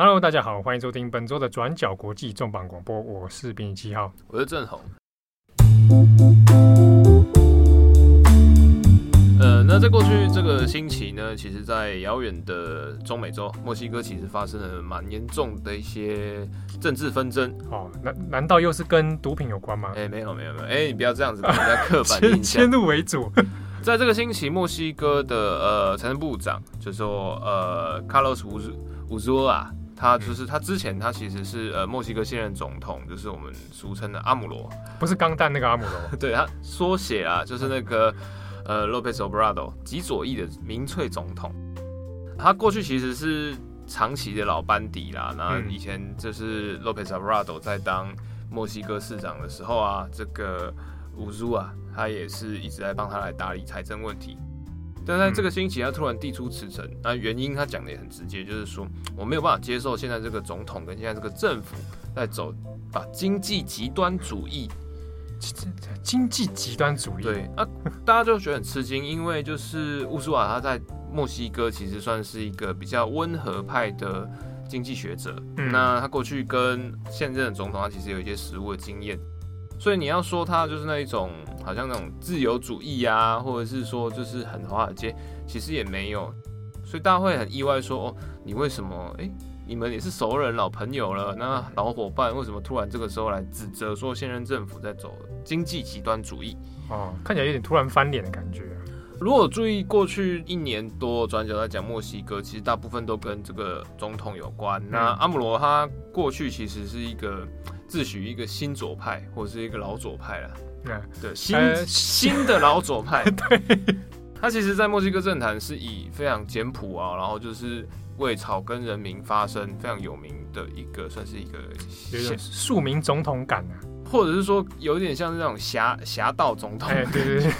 Hello，大家好，欢迎收听本周的转角国际重磅广播，我是编辑七号，我是郑红。呃，那在过去这个星期呢，其实，在遥远的中美洲墨西哥，其实发生了蛮严重的一些政治纷争。哦，难难道又是跟毒品有关吗？哎、欸，没有没有没有，哎、欸，你不要这样子，把人家刻板印象。先入为主。在这个星期，墨西哥的呃财政部长就说呃，Carlos Ursúa 他就是他之前他其实是呃墨西哥现任总统，就是我们俗称的阿姆罗，不是钢弹那个阿姆罗，对他缩写啊，就是那个呃 Lopez Obrador 极左翼的民粹总统。他过去其实是长期的老班底啦，那以前就是 Lopez Obrador 在当墨西哥市长的时候啊，这个 Ursúa 他也是一直在帮他来打理财政问题。但在这个星期，他突然递出辞呈，那原因他讲的也很直接，就是说我没有办法接受现在这个总统跟现在这个政府在走把经济极端主义，经济极端主义，对啊，大家就觉得很吃惊，因为就是乌苏瓦他在墨西哥其实算是一个比较温和派的经济学者，嗯、那他过去跟现任的总统他其实有一些实务的经验。所以你要说他就是那一种，好像那种自由主义啊，或者是说就是很华尔街，其实也没有。所以大家会很意外说，哦，你为什么？诶、欸，你们也是熟人、老朋友了，那老伙伴为什么突然这个时候来指责说现任政府在走经济极端主义？哦，看起来有点突然翻脸的感觉。如果注意过去一年多转角在讲墨西哥，其实大部分都跟这个总统有关。嗯、那阿姆罗他过去其实是一个。自诩一个新左派，或者是一个老左派了。对对，新、呃、新的老左派。对，他其实，在墨西哥政坛是以非常简朴啊，然后就是为草根人民发声，非常有名的一个，算是一个庶民总统感啊，或者是说有点像是那种侠侠盗总统。对对对对。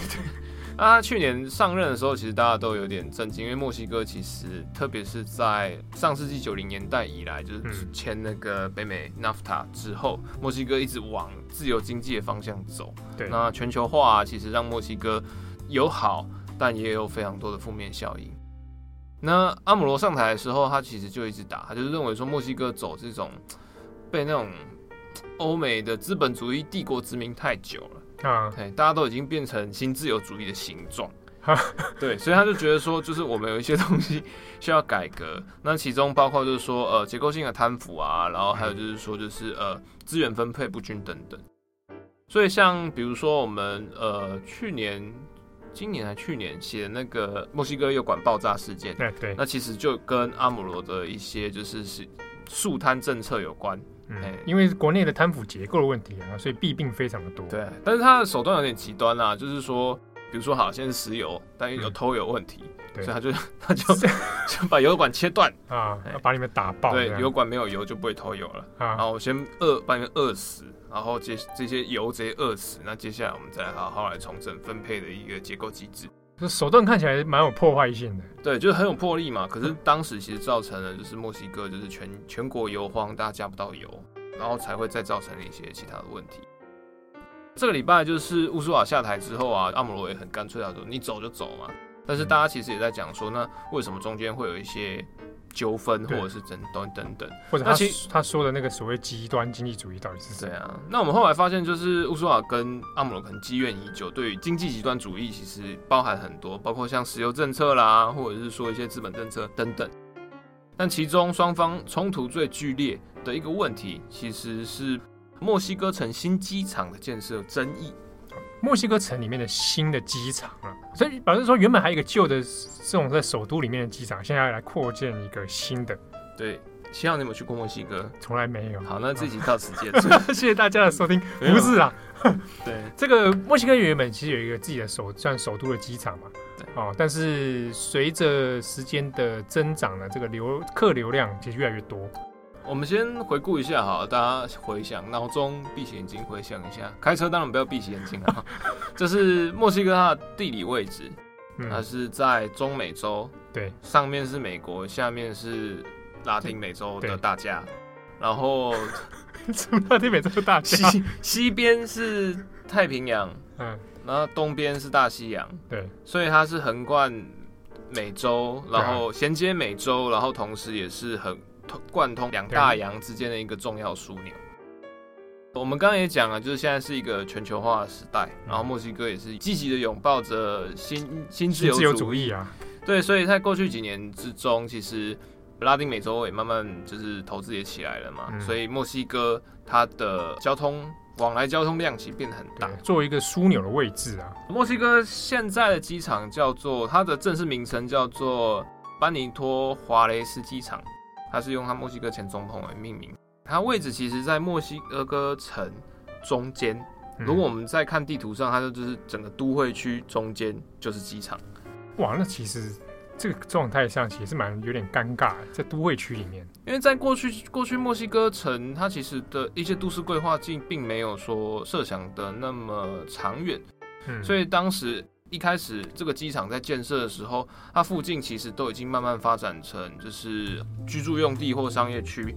那他去年上任的时候，其实大家都有点震惊，因为墨西哥其实，特别是在上世纪九零年代以来，就是签那个北美 NAFTA 之后，墨西哥一直往自由经济的方向走。对，那全球化其实让墨西哥有好，但也有非常多的负面效应。那阿姆罗上台的时候，他其实就一直打，他就是认为说墨西哥走这种被那种欧美的资本主义帝国殖民太久了。啊，对，大家都已经变成新自由主义的形状，对，所以他就觉得说，就是我们有一些东西需要改革，那其中包括就是说，呃，结构性的贪腐啊，然后还有就是说，就是呃，资源分配不均等等。所以像比如说我们呃去年、今年还去年写的那个墨西哥油管爆炸事件，对对，那其实就跟阿姆罗的一些就是是肃贪政策有关。嗯，因为国内的贪腐结构的问题啊，所以弊病非常的多。对，但是他的手段有点极端啊，就是说，比如说好，现在是石油，但有偷油问题，嗯、所以他就 他就 就把油管切断啊，要把你们打爆。对，油管没有油就不会偷油了。啊、然后我先饿，把你们饿死，然后这这些油直接饿死，那接下来我们再好好来重整分配的一个结构机制。手段看起来蛮有破坏性的，对，就是很有魄力嘛。可是当时其实造成了就是墨西哥就是全全国油荒，大家加不到油，然后才会再造成了一些其他的问题。这个礼拜就是乌苏瓦下台之后啊，阿姆罗也很干脆，他说你走就走嘛。但是大家其实也在讲说，那为什么中间会有一些？纠纷或者是等等等等，或者他他说的那个所谓极端经济主义到底是什么？对啊，那我们后来发现，就是乌苏瓦跟阿姆罗可能积怨已久，对于经济极端主义其实包含很多，包括像石油政策啦，或者是说一些资本政策等等。但其中双方冲突最剧烈的一个问题，其实是墨西哥城新机场的建设争议。墨西哥城里面的新的机场啊，所以表示说原本还有一个旧的这种在首都里面的机场，现在要来扩建一个新的。对，希望你有去过墨西哥？从来没有。好，那这集到此结束，谢谢大家的收听。不是啊，对，这个墨西哥原本其实有一个自己的首算首都的机场嘛，对哦，但是随着时间的增长呢，这个流客流量其实越来越多。我们先回顾一下哈，大家回想，脑中闭起眼睛回想一下。开车当然不要闭起眼睛啊。这是墨西哥它的地理位置，它是在中美洲，对，上面是美国，下面是拉丁美洲的大家，然后 拉丁美洲的大家，西西边是太平洋，嗯，然后东边是大西洋，对，所以它是横贯美洲，然后衔接美洲，然后同时也是很。贯通两大洋之间的一个重要枢纽。我们刚刚也讲了，就是现在是一个全球化的时代，然后墨西哥也是积极的拥抱着新新自由主义啊。对，所以在过去几年之中，其实拉丁美洲也慢慢就是投资也起来了嘛，嗯、所以墨西哥它的交通往来交通量其实变得很大，作为一个枢纽的位置啊。墨西哥现在的机场叫做它的正式名称叫做班尼托华雷斯机场，它是用它墨西哥前总统来命名。它位置其实，在墨西哥城中间。如果我们在看地图上，它就是整个都会区中间就是机场。哇，那其实这个状态上其实是蛮有点尴尬，在都会区里面。因为在过去，过去墨西哥城它其实的一些都市规划并并没有说设想的那么长远，嗯，所以当时一开始这个机场在建设的时候，它附近其实都已经慢慢发展成就是居住用地或商业区。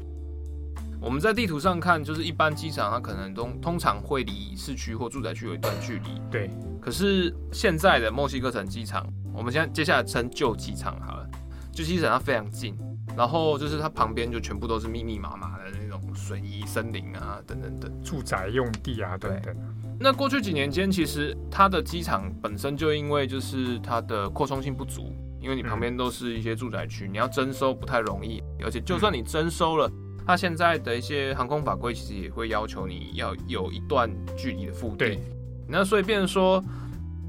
我们在地图上看，就是一般机场它可能都通常会离市区或住宅区有一段距离。对。可是现在的墨西哥城机场，我们现在接下来称旧机场好了，旧机场它非常近，然后就是它旁边就全部都是密密麻麻的那种水泥森林啊，等等等，住宅用地啊，等等。那过去几年间，其实它的机场本身就因为就是它的扩充性不足，因为你旁边都是一些住宅区，你要征收不太容易，而且就算你征收了。它现在的一些航空法规其实也会要求你要有一段距离的腹地，对，那所以变成说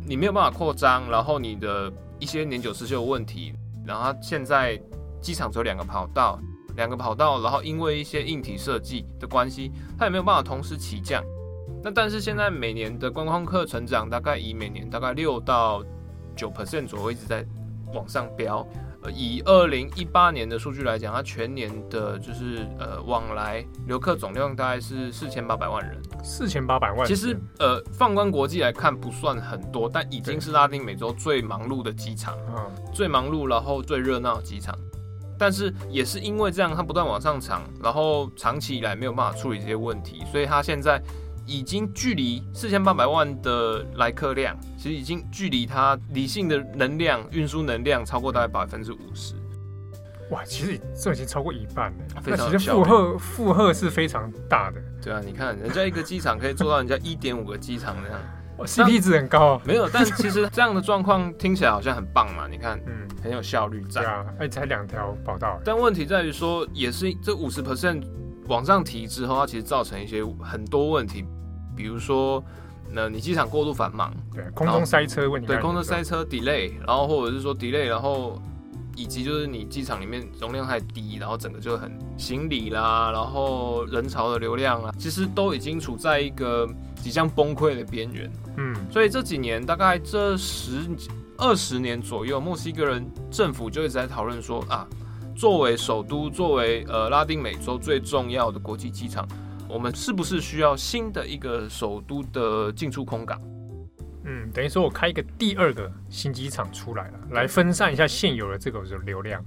你没有办法扩张，然后你的一些年久失修的问题，然后它现在机场只有两个跑道，两个跑道，然后因为一些硬体设计的关系，它也没有办法同时起降。那但是现在每年的观光客成长大概以每年大概六到九 percent 左右一直在往上飙。以二零一八年的数据来讲，它全年的就是呃往来游客总量大概是四千八百万人。四千八百万，其实呃放观国际来看不算很多，但已经是拉丁美洲最忙碌的机场，最忙碌然后最热闹的机场。但是也是因为这样，它不断往上涨，然后长期以来没有办法处理这些问题，所以它现在。已经距离四千八百万的来客量，其实已经距离它理性的能量运输能量超过大概百分之五十。哇，其实这已经超过一半了。非常其实负荷负荷是非常大的。对啊，你看人家一个机场可以做到人家一点五个机场那样，哦，CP 值很高。没有，但其实这样的状况听起来好像很棒嘛。你看，嗯，很有效率在。对啊，而且才两条跑道。但问题在于说，也是这五十 percent。往上提之后，它其实造成一些很多问题，比如说，那你机场过度繁忙，对，空中塞车问题，对，空中塞车 delay，然后或者是说 delay，然后以及就是你机场里面容量太低，然后整个就很行李啦，然后人潮的流量啊，其实都已经处在一个即将崩溃的边缘。嗯，所以这几年大概这十二十年左右，墨西哥人政府就一直在讨论说啊。作为首都，作为呃拉丁美洲最重要的国际机场，我们是不是需要新的一个首都的进出空港？嗯，等于说我开一个第二个新机场出来了，来分散一下现有的这个流量。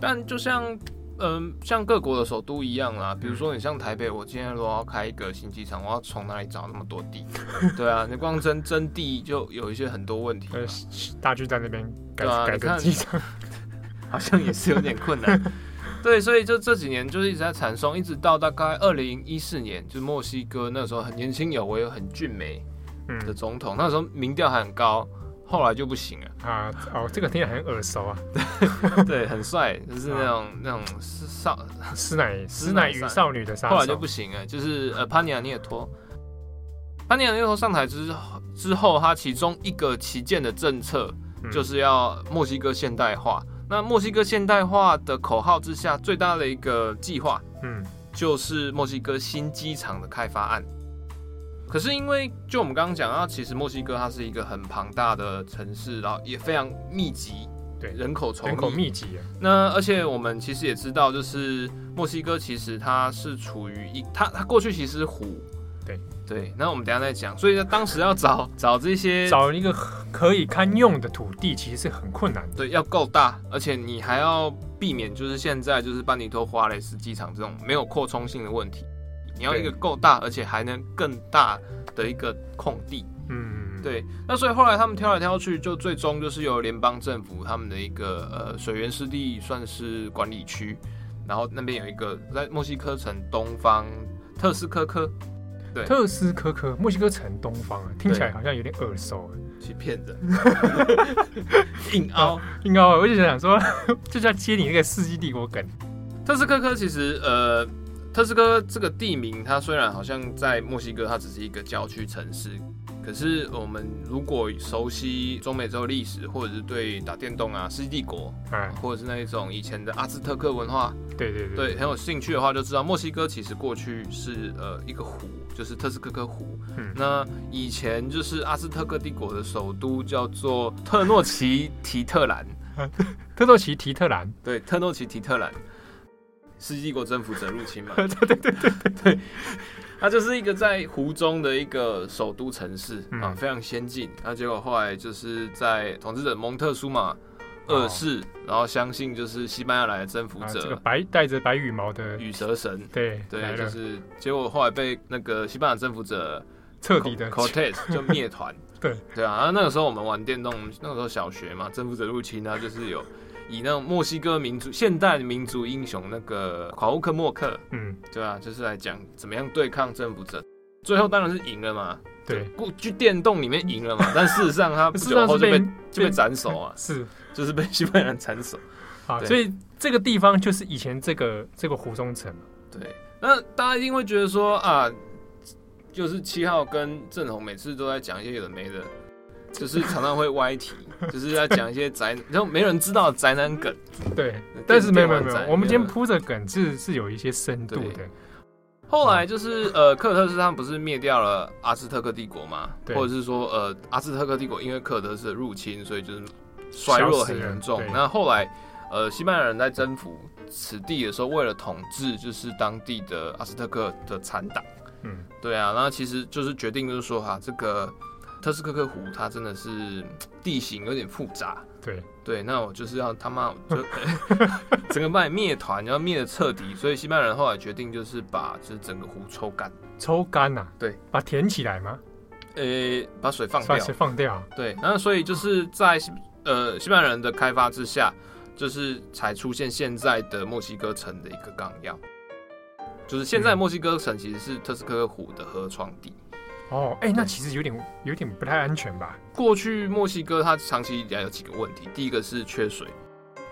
但就像嗯、呃，像各国的首都一样啦，比如说你像台北，我今天如果要开一个新机场，我要从哪里找那么多地？对啊，你光争争地就有一些很多问题。呃，大巨蛋那边改改个机场。好像也是有点困难，对，所以就这几年就是一直在产松，一直到大概二零一四年，就是墨西哥那时候很年轻有为、很俊美的总统，嗯、那时候民调还很高，后来就不行了。啊。哦，这个听起来很耳熟啊，对，很帅，就是那种、啊、那种少师奶 师奶与少女的杀手，后来就不行了，就是呃潘尼亚涅托，潘尼亚涅托上台之之后，他其中一个旗舰的政策就是要墨西哥现代化。那墨西哥现代化的口号之下，最大的一个计划，嗯，就是墨西哥新机场的开发案。可是因为就我们刚刚讲啊，其实墨西哥它是一个很庞大的城市，然后也非常密集，对，人口稠密，人口密集。那而且我们其实也知道，就是墨西哥其实它是处于一，它它过去其实是湖。对对，那我们等一下再讲。所以呢当时要找 找这些找一个可以堪用的土地，其实是很困难的。对，要够大，而且你还要避免就是现在就是班尼托华雷斯机场这种没有扩充性的问题。你要一个够大，而且还能更大的一个空地。嗯，对。那所以后来他们挑来挑去，就最终就是由联邦政府他们的一个呃水源湿地算是管理区。然后那边有一个在墨西哥城东方特斯科科，对，特斯科科，墨西哥城东方啊，听起来好像有点耳熟，去骗人，硬凹硬凹，我就想说，就是要接你那个世纪帝国梗。特斯科科其实呃，特斯科这个地名，它虽然好像在墨西哥，它只是一个郊区城市。可是我们如果熟悉中美洲历史，或者是对打电动啊、世纪帝国，嗯，或者是那一种以前的阿兹特克文化，对对对，对。很有兴趣的话，就知道墨西哥其实过去是呃一个湖，就是特斯科科湖。嗯，那以前就是阿兹特克帝国的首都叫做特诺奇提特兰，特诺奇提特兰，对，特诺奇提特兰，世纪帝国征服者入侵嘛，对对对对对。它就是一个在湖中的一个首都城市啊，非常先进。那结果后来就是在统治者蒙特苏马二世，然后相信就是西班牙来的征服者，这个白带着白羽毛的羽蛇神，对对，就是结果后来被那个西班牙征服者彻底的 Cortez 就灭团。对对啊，然后那个时候我们玩电动，那个时候小学嘛，征服者入侵，它就是有。以那种墨西哥民族现代民族英雄那个考乌克莫克，嗯，对啊，就是来讲怎么样对抗政府者，最后当然是赢了嘛，对，过去电动里面赢了嘛，但事实上他不久后就被就被斩首啊，是，就是被 西班牙人斩首。啊，所以这个地方就是以前这个这个湖中城，对，那大家一定会觉得说啊，就是七号跟郑红每次都在讲一些有的没的。就是常常会歪题，就是要讲一些宅，然后没人知道宅男梗。对，但是没有没有没有，我们今天铺的梗是是有一些深度的。后来就是呃，科尔特斯他们不是灭掉了阿兹特克帝国嘛？或者是说呃，阿兹特克帝国因为科尔特斯的入侵，所以就是衰弱很严重。那后来呃，西班牙人在征服此地的时候，为了统治就是当地的阿兹特克的残党。嗯，对啊，然后其实就是决定就是说哈，这个。特斯科克湖，它真的是 地形有点复杂。对对，那我就是要他妈就 整个把你灭团，要灭的彻底。所以西班牙人后来决定就是把就是整个湖抽干。抽干呐？对，把填起来吗？呃、欸，把水放掉。把水放掉。对，那所以就是在呃西班牙人的开发之下，就是才出现现在的墨西哥城的一个纲要。就是现在墨西哥城其实是特斯科克湖的河床地。哦，哎、欸，那其实有点有点不太安全吧？过去墨西哥它长期以来有几个问题，第一个是缺水，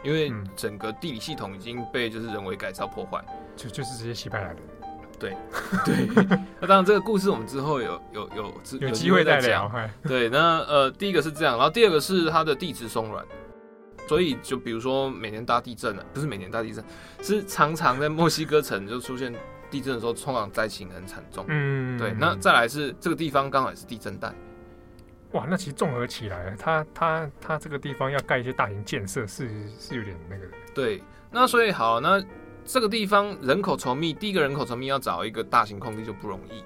因为整个地理系统已经被就是人为改造破坏，就就是这些西班牙人。对 对，那当然这个故事我们之后有有有有机会再讲。对，那呃，第一个是这样，然后第二个是它的地质松软，所以就比如说每年大地震啊，不是每年大地震，是常常在墨西哥城就出现。地震的时候，通常灾情很惨重。嗯，对。那再来是这个地方刚好也是地震带。哇，那其实综合起来，它它它这个地方要盖一些大型建设，是是有点那个。对，那所以好，那这个地方人口稠密，第一个人口稠密要找一个大型空地就不容易。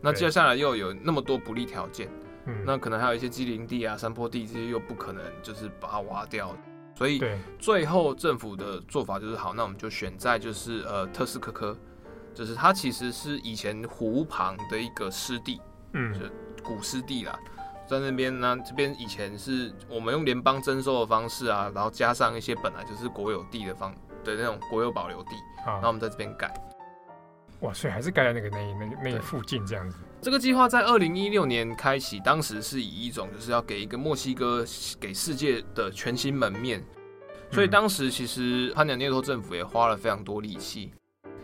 那接下来又有那么多不利条件，嗯，那可能还有一些机林地啊、山坡地这些又不可能就是把它挖掉。所以最后政府的做法就是好，那我们就选在就是呃特斯科科。就是它其实是以前湖旁的一个湿地，嗯，就古湿地啦，在那边呢，这边以前是我们用联邦征收的方式啊，然后加上一些本来就是国有地的方的那种国有保留地，好，然后我们在这边盖。哇，所以还是盖在那个那那那附近这样子。这个计划在二零一六年开启，当时是以一种就是要给一个墨西哥给世界的全新门面，所以当时其实潘尼亚涅托政府也花了非常多力气。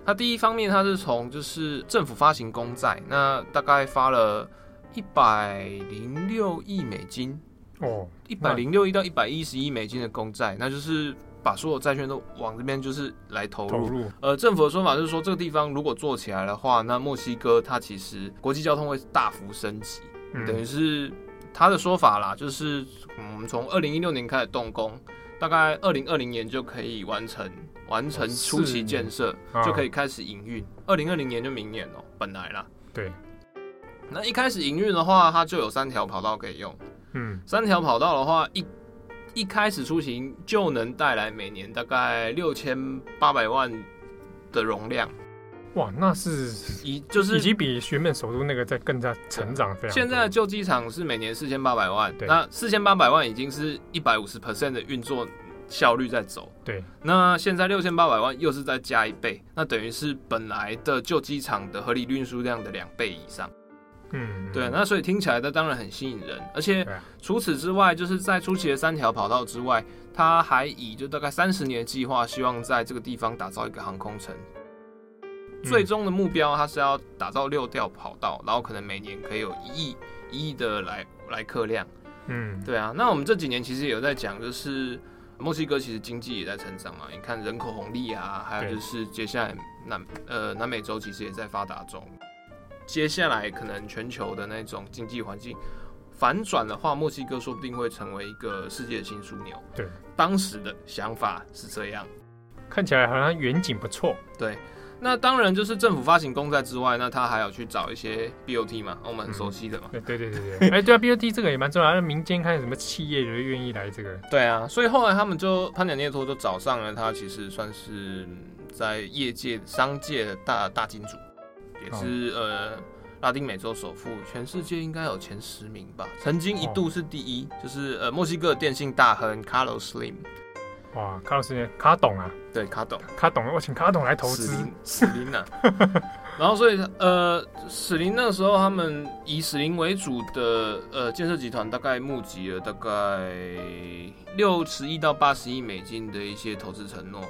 那第一方面，它是从就是政府发行公债，那大概发了一百零六亿美金哦，一百零六亿到一百一十亿美金的公债，那就是把所有债券都往这边就是来投入。投入。呃，政府的说法就是说，这个地方如果做起来的话，那墨西哥它其实国际交通会大幅升级，嗯、等于是他的说法啦，就是我们从二零一六年开始动工，大概二零二零年就可以完成。完成初期建设就可以开始营运，二零二零年就明年哦，本来啦。对，那一开始营运的话，它就有三条跑道可以用。嗯，三条跑道的话，一一开始出行就能带来每年大概六千八百万的容量。哇，那是以就是已经比原本首都那个在更加成长非常。现在的旧机场是每年四千八百万，那四千八百万已经是一百五十 percent 的运作。效率在走。对，那现在六千八百万又是再加一倍，那等于是本来的旧机场的合理运输量的两倍以上。嗯，对，那所以听起来它当然很吸引人，而且除此之外，就是在初期的三条跑道之外，它还以就大概三十年的计划，希望在这个地方打造一个航空城。最终的目标，它是要打造六条跑道，然后可能每年可以有一亿一亿的来来客量。嗯，对啊。那我们这几年其实也有在讲，就是墨西哥其实经济也在成长嘛，你看人口红利啊，还有就是接下来南呃南美洲其实也在发达中。接下来可能全球的那种经济环境反转的话，墨西哥说不定会成为一个世界的新枢纽。对，当时的想法是这样，看起来好像远景不错。对，那当然就是政府发行公债之外，那他还要去找一些 BOT 嘛，我们很熟悉的嘛。对、嗯、对对对对，哎、欸，对啊，BOT 这个也蛮重要，那民间看什么企业就愿意来这个。对啊，所以后来他们就潘蔺涅托就找上了他，其实算是在业界商界的大大金主。也是呃，拉丁美洲首富，全世界应该有前十名吧。曾经一度是第一，就是呃，墨西哥电信大亨 Carlos Slim。哇，Carlos Slim，卡董啊？对，卡董，卡董，我请卡董来投资。史林啊。然后所以呃，史林那个时候他们以史林为主的呃建设集团，大概募集了大概六十亿到八十亿美金的一些投资承诺。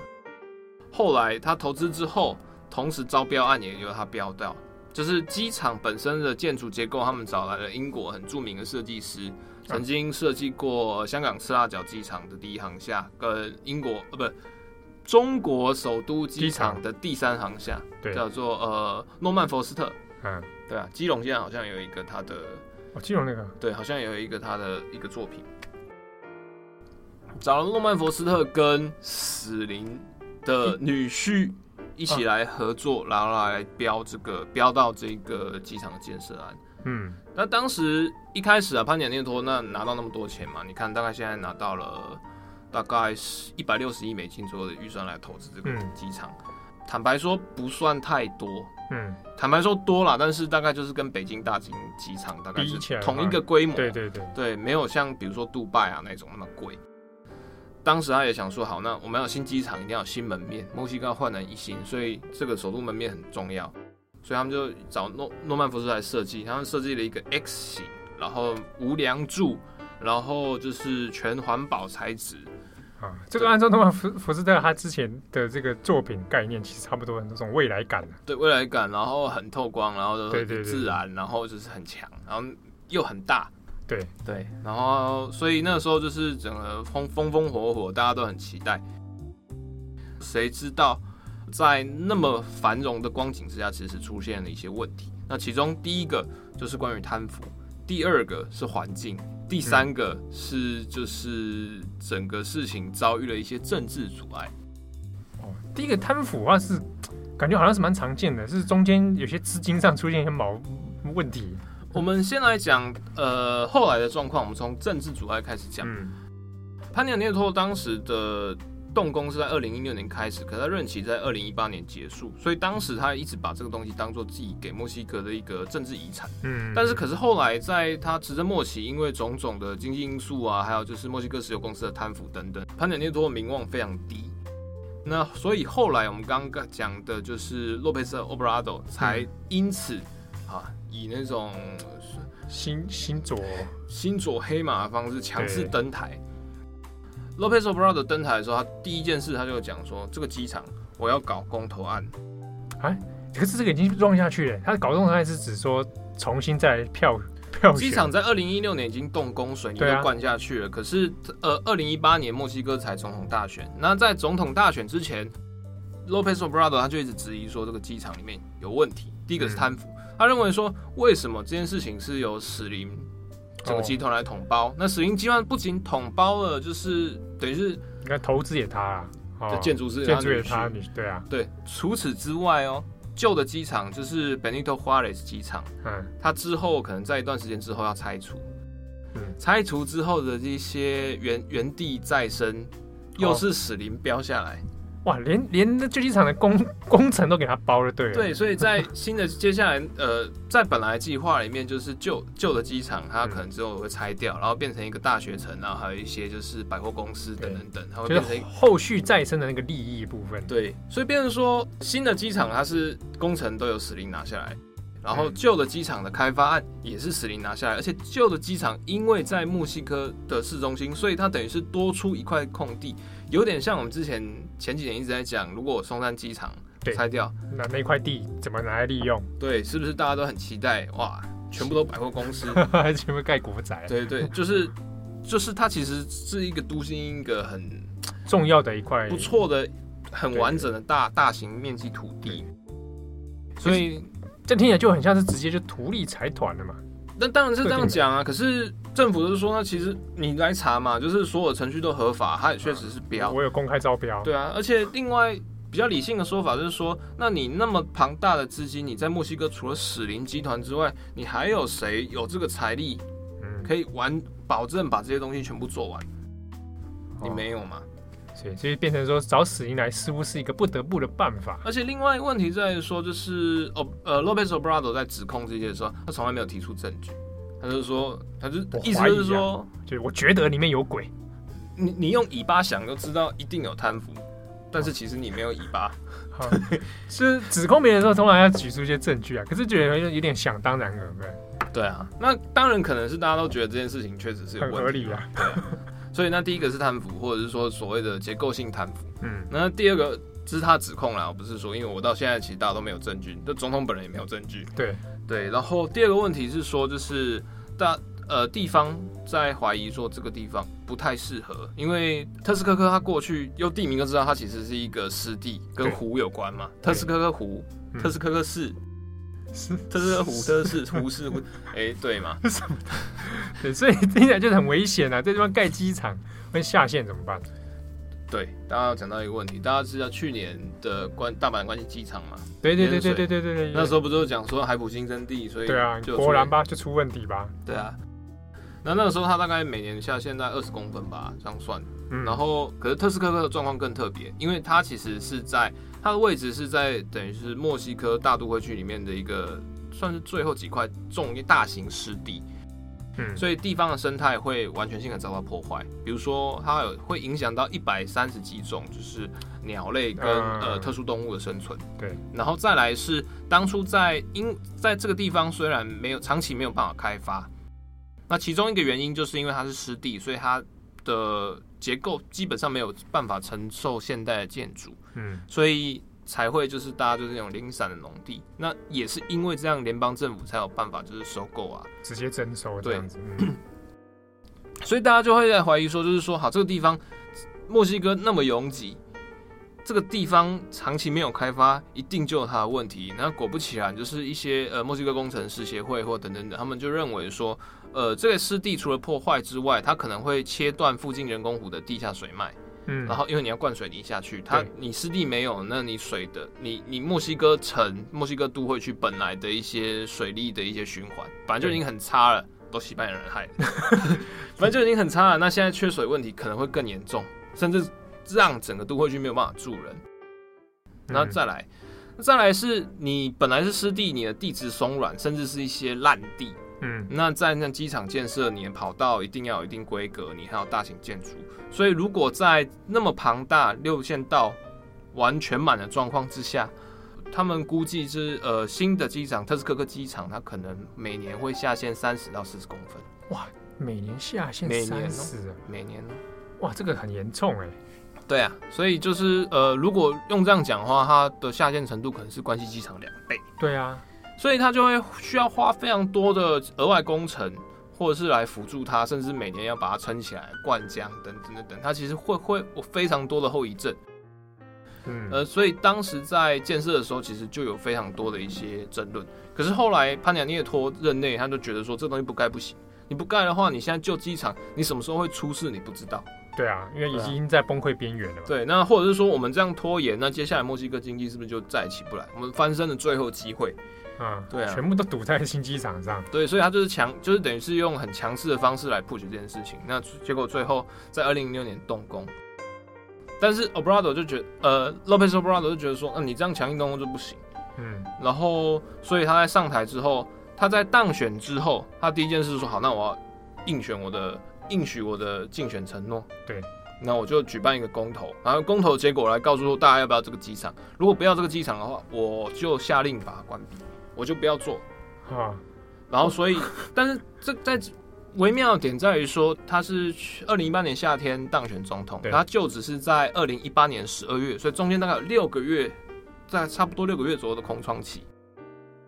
后来他投资之后。同时招标案也由他标到，就是机场本身的建筑结构，他们找来了英国很著名的设计师，曾经设计过香港赤鱲角机场的第一航厦，跟英国呃不，中国首都机场的第三航厦，对，叫做呃诺曼佛斯特，嗯，对啊，基隆现在好像有一个他的，哦，基隆那个，对，好像有一个他的一个作品，找了诺曼佛斯特跟史林的女婿。一起来合作，然后来标这个标到这个机场的建设案。嗯，那当时一开始啊，潘蔺涅托那拿到那么多钱嘛，你看大概现在拿到了大概是一百六十亿美金左右的预算来投资这个机场。嗯、坦白说不算太多，嗯，坦白说多了，但是大概就是跟北京大金机场大概是同一个规模，对对对，对，没有像比如说杜拜啊那种那么贵。当时他也想说，好，那我们要新机场，一定要有新门面，墨西哥要焕然一新，所以这个首都门面很重要，所以他们就找诺诺曼福斯来设计，他们设计了一个 X 型，然后无梁柱，然后就是全环保材质啊。这个按照诺曼福福斯特他之前的这个作品概念，其实差不多很多种未来感，对未来感，然后很透光，然后对对自然，然后就是很强，然后又很大。对对，然后所以那个时候就是整个风风风火火，大家都很期待。谁知道在那么繁荣的光景之下，其实出现了一些问题。那其中第一个就是关于贪腐，第二个是环境，第三个是就是整个事情遭遇了一些政治阻碍。哦，第一个贪腐啊，是感觉好像是蛮常见的，是中间有些资金上出现一些毛问题。我们先来讲，呃，后来的状况。我们从政治阻碍开始讲。嗯，潘蔺涅托当时的动工是在二零一六年开始，可他任期在二零一八年结束，所以当时他一直把这个东西当做自己给墨西哥的一个政治遗产。嗯，但是可是后来在他执政末期，因为种种的经济因素啊，还有就是墨西哥石油公司的贪腐等等，潘蔺涅托的名望非常低。那所以后来我们刚刚讲的就是洛佩斯·奥布拉多才因此。嗯啊，以那种新新左新左黑马的方式强势登台。Lopez Obrador 登台的时候，他第一件事他就讲说：“这个机场我要搞公投案。”哎，可是这个已经撞下去了。他搞公投案是指说重新再票票。机场在二零一六年已经动工，水泥都灌下去了。啊、可是呃，二零一八年墨西哥才总统大选。那在总统大选之前，Lopez Obrador 他就一直质疑说这个机场里面有问题。第一个是贪腐。嗯他认为说，为什么这件事情是由史林整个集团来统包？Oh. 那史林集团不仅统包了，就是等于是应该投资也他啊，这建筑师建筑也他，对啊，对。除此之外哦，旧的机场就是 Benito Juarez 机场，嗯，它之后可能在一段时间之后要拆除，嗯，拆除之后的这些原原地再生，又是史林标下来。哇，连连那旧机场的工 工程都给他包了，对。对，所以在新的接下来，呃，在本来计划里面，就是旧旧的机场，它可能之后会拆掉，然后变成一个大学城，然后还有一些就是百货公司等等等，它会变成后续再生的那个利益部分。对，所以变成说新的机场它是工程都由史林拿下来，然后旧的机场的开发案也是史林拿下来，而且旧的机场因为在墨西哥的市中心，所以它等于是多出一块空地。有点像我们之前前几年一直在讲，如果松山机场拆掉，那那块地怎么拿来利用？对，是不是大家都很期待？哇，全部都百货公司，还 全部盖国宅？对对，就是就是它其实是一个都心一个很重要的一块不错的、很完整的大大型面积土地，所以这听起来就很像是直接就图利财团了嘛。那当然是这样讲啊，可是政府就是说，那其实你来查嘛，就是所有程序都合法，它也确实是标，我有公开招标。对啊，而且另外比较理性的说法就是说，那你那么庞大的资金，你在墨西哥除了史林集团之外，你还有谁有这个财力，可以完保证把这些东西全部做完？你没有吗？所以，所以变成说找死因来似乎是一个不得不的办法。而且另外一个问题在于说，就是哦呃，Lopez Obrador 在指控这些的时候，他从来没有提出证据，他就是说，他就意思就是说，就是我觉得里面有鬼。你你用尾巴想就知道一定有贪腐，但是其实你没有尾巴。是指控别人的时候，通常要举出一些证据啊。可是觉得有点想当然尔，对对啊，那当然可能是大家都觉得这件事情确实是有问题很合理啊。所以那第一个是贪腐，或者是说所谓的结构性贪腐。嗯，那第二个是他指控啦，我不是说，因为我到现在其实大家都没有证据，就总统本人也没有证据。对对，然后第二个问题是说，就是大呃地方在怀疑说这个地方不太适合，因为特斯科科他过去用地名都知道，它其实是一个湿地，跟湖有关嘛。特斯科科湖，特斯科科市。特斯湖，特是湖，哎，对吗？对，所以听起来就是很危险啊！这地方盖机场会下线怎么办？对，大家要讲到一个问题，大家知道去年的关大阪关西机场嘛？对对对对对对对对，那时候不就讲说海普新生地，所以对啊，果然吧，就出问题吧？对啊，那那个时候它大概每年下线在二十公分吧，这样算。嗯、然后，可是特斯科科的状况更特别，因为它其实是在。它的位置是在等于是墨西哥大都会区里面的一个算是最后几块重大型湿地，嗯，所以地方的生态会完全性的遭到破坏。比如说，它有会影响到一百三十几种，就是鸟类跟呃特殊动物的生存。对，然后再来是当初在因在这个地方虽然没有长期没有办法开发，那其中一个原因就是因为它是湿地，所以它的结构基本上没有办法承受现代的建筑。嗯，所以才会就是大家就是那种零散的农地，那也是因为这样，联邦政府才有办法就是收购啊，直接征收这样子。对，所以大家就会在怀疑说，就是说，好，这个地方墨西哥那么拥挤，这个地方长期没有开发，一定就有它的问题。那果不其然，就是一些呃墨西哥工程师协会或等等等，他们就认为说，呃，这个湿地除了破坏之外，它可能会切断附近人工湖的地下水脉。嗯，然后因为你要灌水泥下去，它你湿地没有，那你水的你你墨西哥城、墨西哥都会区本来的一些水利的一些循环，反正就已经很差了，都西班牙人害的，本来就已经很差了，那现在缺水问题可能会更严重，甚至让整个都会区没有办法住人。然后再来，再来是你本来是湿地，你的地质松软，甚至是一些烂地。嗯，那在那机场建设，你的跑道一定要有一定规格，你还有大型建筑，所以如果在那么庞大六线道完全满的状况之下，他们估计是呃新的机场特斯科克机场，它可能每年会下线三十到四十公分。哇，每年下线三十，每年呢？哇，这个很严重哎。对啊，所以就是呃，如果用这样讲的话，它的下线程度可能是关西机场两倍。对啊。所以他就会需要花非常多的额外工程，或者是来辅助他，甚至每年要把它撑起来、灌浆等等等等。他其实会会有非常多的后遗症。嗯，呃，所以当时在建设的时候，其实就有非常多的一些争论。可是后来潘亚涅托任内，他就觉得说这东西不盖不行，你不盖的话，你现在旧机场，你什么时候会出事，你不知道。对啊，因为已经在崩溃边缘了。对，那或者是说我们这样拖延，那接下来墨西哥经济是不是就再也起不来？我们翻身的最后机会。嗯，对啊，全部都堵在新机场上。对，所以他就是强，就是等于是用很强势的方式来 push 这件事情。那结果最后在二零零六年动工，但是 Obrador 就觉得，呃，Lopez Obrador 就觉得说，嗯、呃，你这样强硬动工就不行。嗯，然后所以他在上台之后，他在当选之后，他第一件事是说，好，那我要应选我的应许我的竞选承诺。对，那我就举办一个公投，然后公投结果来告诉说大家要不要这个机场。如果不要这个机场的话，我就下令把它关闭，我就不要做。啊，然后所以，但是这在。微妙的点在于说，他是二零一八年夏天当选总统，他就职是在二零一八年十二月，所以中间大概有六个月，在差不多六个月左右的空窗期。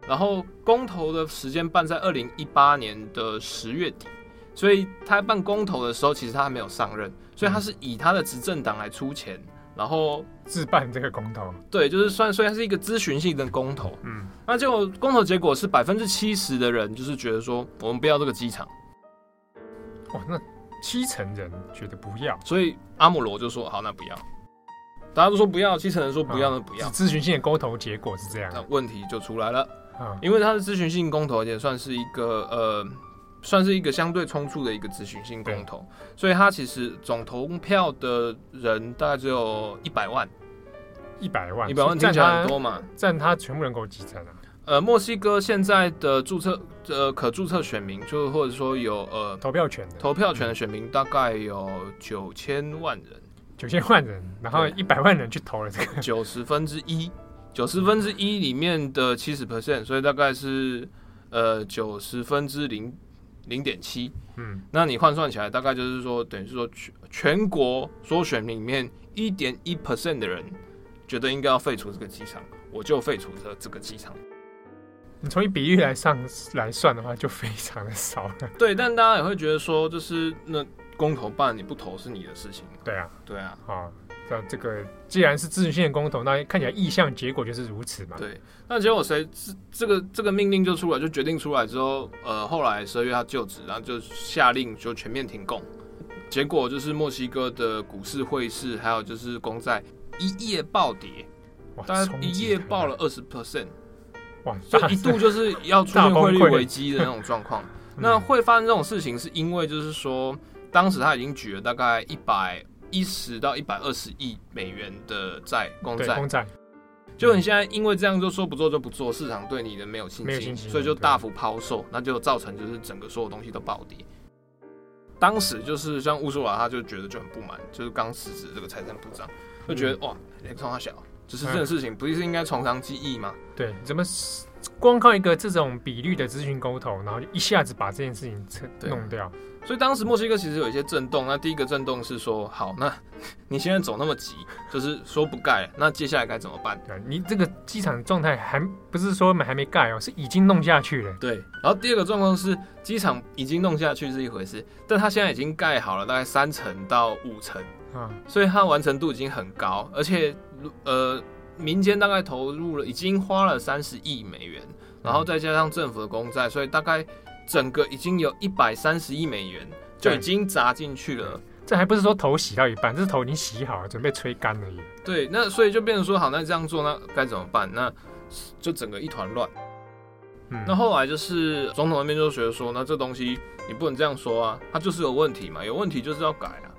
然后公投的时间办在二零一八年的十月底，所以他办公投的时候，其实他还没有上任，所以他是以他的执政党来出钱，然后自办这个公投。对，就是算，所以它是一个咨询性的公投。嗯，那结果公投结果是百分之七十的人就是觉得说，我们不要这个机场。哇，那七成人觉得不要，所以阿姆罗就说好，那不要。大家都说不要，七成人说不要，那不要。咨询性的公投结果是这样，那问题就出来了。嗯，因为它是咨询性公投，也算是一个呃，算是一个相对冲突的一个咨询性公投，所以它其实总投票的人大概只有一百万，一百万，一百万听起来很多嘛，占它全部人口几成啊？呃，墨西哥现在的注册呃可注册选民，就或者说有呃投票权的。投票权的选民，大概有九千万人，九千万人，然后一百万人去投了这个。九十分之一，九十分之一里面的七十 percent，所以大概是呃九十分之零零点七，嗯，那你换算起来，大概就是说等于是说全全国所有选民里面一点一 percent 的人觉得应该要废除这个机场，我就废除这这个机场。你从一比例来上来算的话，就非常的少了。对，但大家也会觉得说，就是那公投办你不投是你的事情。对啊，对啊，啊，那这个既然是咨询性的公投，那看起来意向结果就是如此嘛。对，那结果谁这这个这个命令就出来，就决定出来之后，呃，后来十二月他就职，然后就下令就全面停供，结果就是墨西哥的股市、汇市还有就是公债一夜暴跌，大概一夜爆了二十 percent。所以一度就是要出现汇率危机的那种状况。那会发生这种事情，是因为就是说，当时他已经举了大概一百一十到一百二十亿美元的债，公债。公债。就你现在因为这样就说不做就不做，市场对你的没有信心，所以就大幅抛售，那就造成就是整个所有东西都暴跌。当时就是像乌苏瓦，他就觉得就很不满，就是刚辞职这个财政部长就觉得哇，脸冲他小。就是这种事情，不是应该从长计议吗？对，怎么光靠一个这种比率的咨询沟通，然后就一下子把这件事情弄掉？所以当时墨西哥其实有一些震动。那第一个震动是说，好，那你现在走那么急，就是说不盖，那接下来该怎么办？对，你这个机场状态还不是说还没盖哦，是已经弄下去了。对。然后第二个状况是，机场已经弄下去是一回事，但它现在已经盖好了，大概三层到五层。啊，所以它完成度已经很高，而且呃，民间大概投入了，已经花了三十亿美元，然后再加上政府的公债，所以大概整个已经有一百三十亿美元就已经砸进去了。这还不是说头洗到一半，这是头已经洗好了，准备吹干而已。对，那所以就变成说，好，那这样做，那该怎么办？那就整个一团乱。嗯，那后来就是总统那边就觉得说，那这东西你不能这样说啊，它就是有问题嘛，有问题就是要改啊。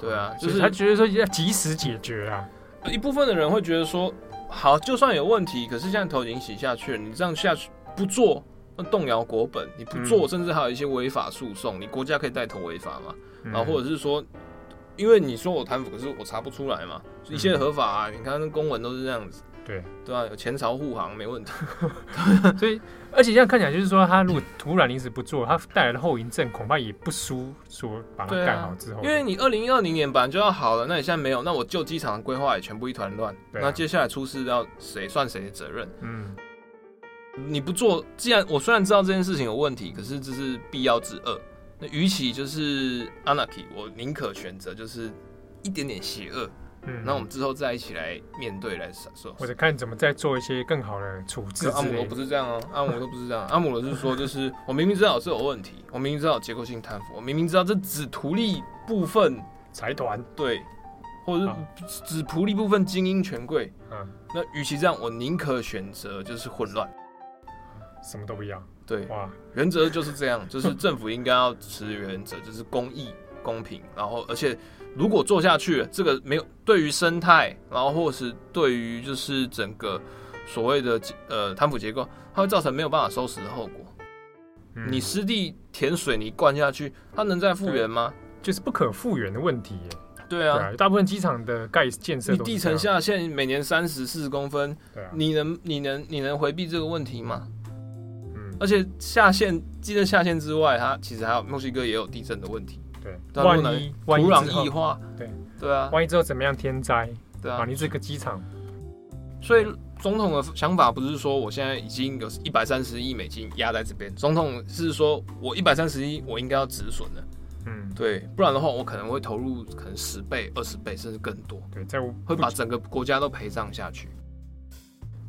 对啊，就是他觉得说要及时解决啊。一部分的人会觉得说，好，就算有问题，可是现在头已经洗下去了，你这样下去不做，那动摇国本；你不做，甚至还有一些违法诉讼，你国家可以带头违法嘛？然后或者是说，因为你说我贪腐，可是我查不出来嘛，一切合法啊。你看那公文都是这样子。对对啊，有前朝护航没问题。所以，而且这样看起来就是说，他如果突然临时不做，他带来的后遗症恐怕也不输说把它盖好之后。因为你二零二零年本来就要好了，那你现在没有，那我旧机场的规划也全部一团乱。那接下来出事要谁算谁的责任？嗯，你不做，既然我虽然知道这件事情有问题，可是这是必要之恶。那与其就是 anarchy，我宁可选择就是一点点邪恶。嗯，那我们之后再一起来面对来说，或者看怎么再做一些更好的处置。阿姆罗不是这样哦，阿姆罗不是这样，阿姆罗是说，就是我明明知道这有问题，我明明知道有结构性贪腐，我明明知道这只图利部分财团，对，或者是只图利部分精英权贵。嗯，那与其这样，我宁可选择就是混乱，什么都不要。对，哇，原则就是这样，就是政府应该要持原则，就是公益、公平，然后而且。如果做下去，这个没有对于生态，然后或是对于就是整个所谓的呃贪腐结构，它会造成没有办法收拾的后果。嗯、你湿地填水泥灌下去，它能再复原吗？就是不可复原的问题。对啊，对啊，大部分机场的盖建设，你地层下陷每年三十四十公分，对啊，你能你能你能回避这个问题吗？嗯，而且下陷，地震下陷之外，它其实还有墨西哥也有地震的问题。对，万一土壤异化，对对啊，万一之后怎么样天灾？对啊，你这个机场，所以总统的想法不是说我现在已经有一百三十亿美金压在这边，总统是说我一百三十亿我应该要止损的，嗯，对，不然的话我可能会投入可能十倍、二十倍甚至更多，对，在我会把整个国家都陪葬下去。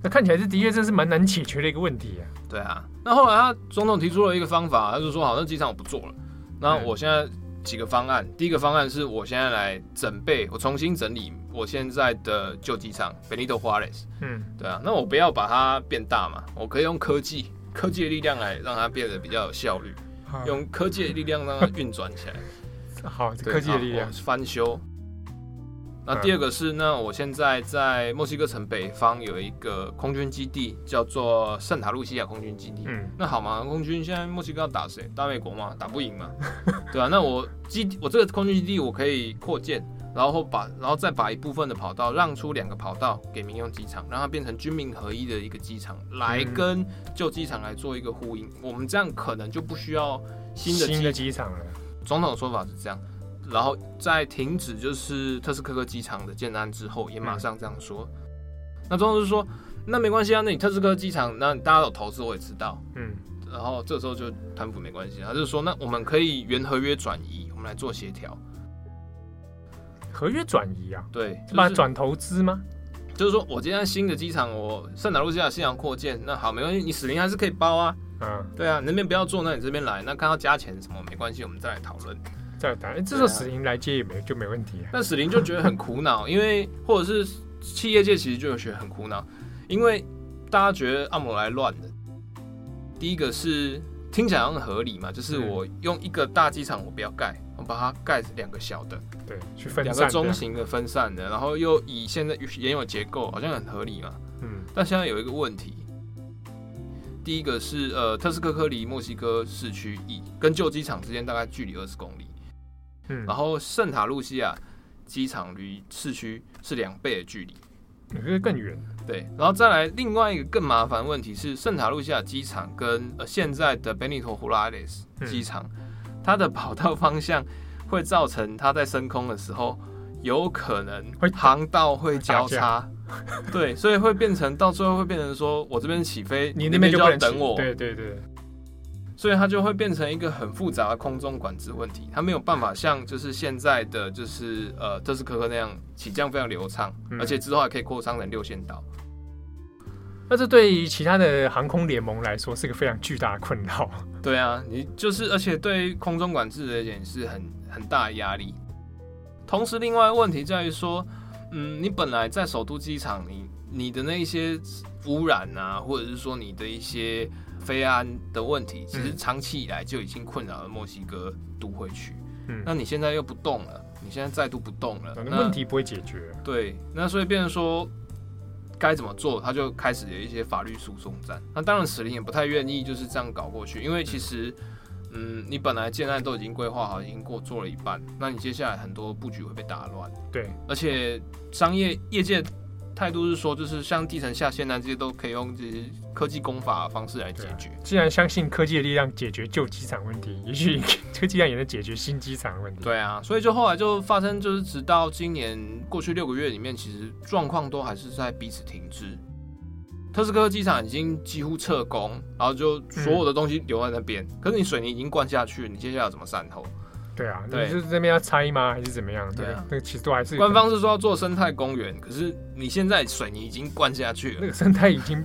那看起来是的确这是蛮难解决的一个问题啊。对啊，那后来他总统提出了一个方法，他就说好，那机场我不做了，那我现在。几个方案，第一个方案是我现在来整备，我重新整理我现在的旧机场 Benito Juarez。嗯，对啊，那我不要把它变大嘛，我可以用科技，科技的力量来让它变得比较有效率，用科技的力量让它运转起来。好，科技的力量翻修。那第二个是，那我现在在墨西哥城北方有一个空军基地，叫做圣塔露西亚空军基地。嗯，那好嘛，空军现在墨西哥要打谁？打美国嘛？打不赢嘛，对啊，那我基我这个空军基地我可以扩建，然后把然后再把一部分的跑道让出两个跑道给民用机场，让它变成军民合一的一个机场，来跟旧机场来做一个呼应。我们这样可能就不需要新的新的机场了。总统的说法是这样。然后在停止就是特斯科科机场的建安之后，也马上这样说。嗯、那总统就说：“那没关系啊，那你特斯科机场，那大家有投资我也知道。”嗯，然后这时候就谈不没关系，他就说：“那我们可以原合约转移，我们来做协调。”合约转移啊？对，是把转投资吗？就是说我今天新的机场，我圣塔露西亚新场扩建，那好，没关系，你史林还是可以包啊。嗯，对啊，那边不要做，那你这边来，那看到加钱什么没关系，我们再来讨论。这时候史林来接也没就没问题啊。但史林就觉得很苦恼，因为或者是企业界其实就有觉得很苦恼，因为大家觉得阿摩来乱的。第一个是听起来很合理嘛，就是我用一个大机场我不要盖，我把它盖两个小的，对，去分两个中型的分散的，然后又以现在原有结构好像很合理嘛。嗯。但现在有一个问题，第一个是呃特斯科科离墨西哥市区一跟旧机场之间大概距离二十公里。嗯，然后圣塔露西亚机场离市区是两倍的距离，你会更远。对，然后再来另外一个更麻烦的问题是，圣塔露西亚机场跟呃现在的 Benito Juarez 机场，嗯、它的跑道方向会造成它在升空的时候有可能航道会交叉，对，所以会变成到最后会变成说我这边起飞，你那边就要等我，对对对。所以它就会变成一个很复杂的空中管制问题，它没有办法像就是现在的就是呃特斯科科那样起降非常流畅，嗯、而且之后还可以扩张成六线道。那这对于其他的航空联盟来说是个非常巨大的困扰。对啊，你就是而且对于空中管制而言是很很大的压力。同时，另外问题在于说，嗯，你本来在首都机场，你你的那一些污染啊，或者是说你的一些。飞安的问题，其实长期以来就已经困扰了墨西哥都会区。嗯，那你现在又不动了，你现在再度不动了，那问题不会解决。对，那所以变成说该怎么做，他就开始有一些法律诉讼战。那当然，史林也不太愿意就是这样搞过去，因为其实，嗯，你本来建案都已经规划好，已经过做了一半，那你接下来很多布局会被打乱。对，而且商业业界。态度是说，就是像地层下陷啊，这些都可以用这些科技工法的方式来解决。啊、既然相信科技的力量解决旧机场问题，也许 科技量也能解决新机场问题。对啊，所以就后来就发生，就是直到今年过去六个月里面，其实状况都还是在彼此停滞。特斯科机场已经几乎撤工，然后就所有的东西留在那边，嗯、可是你水泥已经灌下去，你接下来要怎么善后？对啊，对，就是这边要拆吗？还是怎么样？对啊，那个其实都还是官方是说要做生态公园，可是你现在水泥已经灌下去了，那个生态已经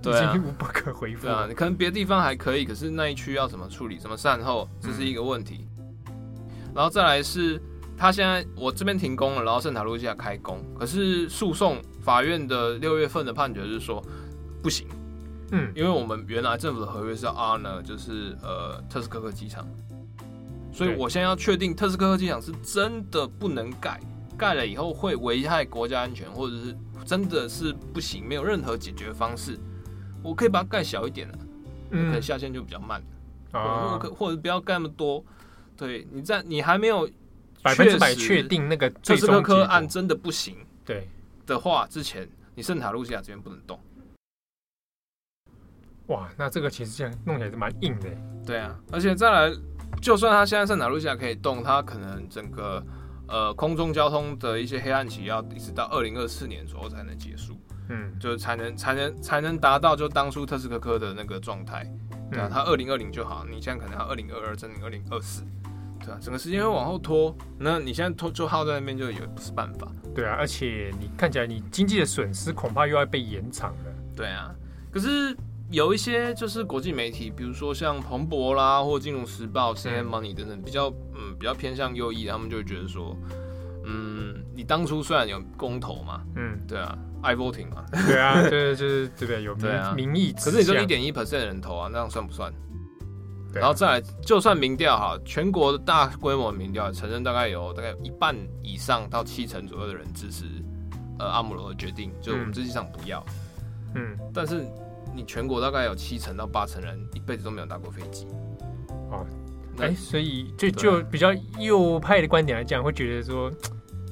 对 已经无不可回复。对啊，你可能别的地方还可以，可是那一区要怎么处理？怎么善后？这是一个问题。嗯、然后再来是，他现在我这边停工了，然后圣塔露西亚开工，可是诉讼法院的六月份的判决是说不行，嗯，因为我们原来政府的合约是要 honor，就是呃特斯科克机场。所以我现在要确定特斯科科机场是真的不能盖，盖了以后会危害国家安全，或者是真的是不行，没有任何解决方式，我可以把它盖小一点了，嗯，可能下线就比较慢，啊，或者不要盖那么多。对，你在你还没有百分之百确定那个特斯科科案真的不行，对的话，之前你圣塔露西亚这边不能动。哇，那这个其实这样弄起来是蛮硬的。对啊，而且再来。就算它现在圣塔路西亚可以动，它可能整个呃空中交通的一些黑暗期要一直到二零二四年左右才能结束，嗯，就是才能才能才能达到就当初特斯科科的那个状态，对啊，它二零二零就好，你现在可能要二零二二，甚至二零二四，对啊，整个时间会往后拖，那你现在拖就耗在那边就也不是办法，对啊，而且你看起来你经济的损失恐怕又要被延长了，对啊，可是。有一些就是国际媒体，比如说像彭博啦，或金融时报、CNN Money 等等，比较嗯比较偏向右翼，他们就会觉得说，嗯，你当初虽然有公投嘛，嗯，对啊，I-voting 嘛，对啊，就是就是对不对？有民啊民意，可是你就一点一 percent 的人投啊，那样算不算？然后再来，就算民调哈，全国的大规模民调承认大概有大概一半以上到七成左右的人支持呃阿姆罗的决定，就我们这机场不要，嗯，但是。你全国大概有七成到八成人一辈子都没有搭过飞机，哦，哎，所以就就比较右派的观点来讲，会觉得说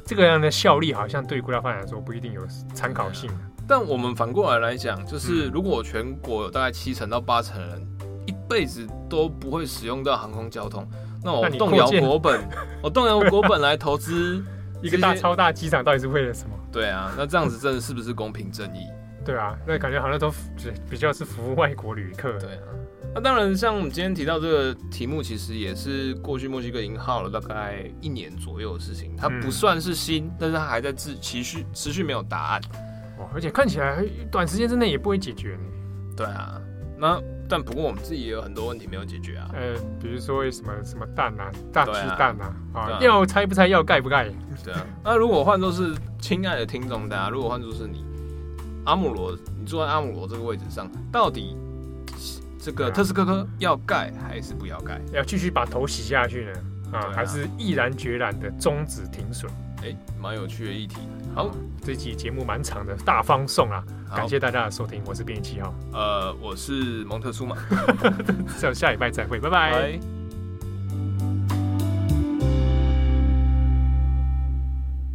这个样的效力好像对于国家发展来说不一定有参考性。但我们反过来来讲，就是如果全国有大概七成到八成人一辈子都不会使用到航空交通，那我动摇国本，我动摇国本来投资 一个大超大机场，到底是为了什么？对啊，那这样子真的是不是公平正义？对啊，那感觉好像都比较是服务外国旅客。对啊，那当然，像我们今天提到这个题目，其实也是过去墨西哥已经耗了大概一年左右的事情。它不算是新，嗯、但是它还在自持续持续没有答案。哦，而且看起来短时间之内也不会解决呢。对啊，那但不过我们自己也有很多问题没有解决啊。呃，比如说什么什么蛋啊，大鸡蛋啊，啊，要拆不拆，要盖不盖？对啊。那如果换作是亲爱的听众大家，如果换作是你。阿姆罗，你坐在阿姆罗这个位置上，到底这个特斯科科要盖还是不要盖？要继续把头洗下去呢？啊，啊还是毅然决然的终止停损？哎、欸，蛮有趣的议题。好，这期节目蛮长的，大方送啊！感谢大家的收听，我是编辑七号，呃，我是蒙特苏马，下下礼拜再会，拜拜。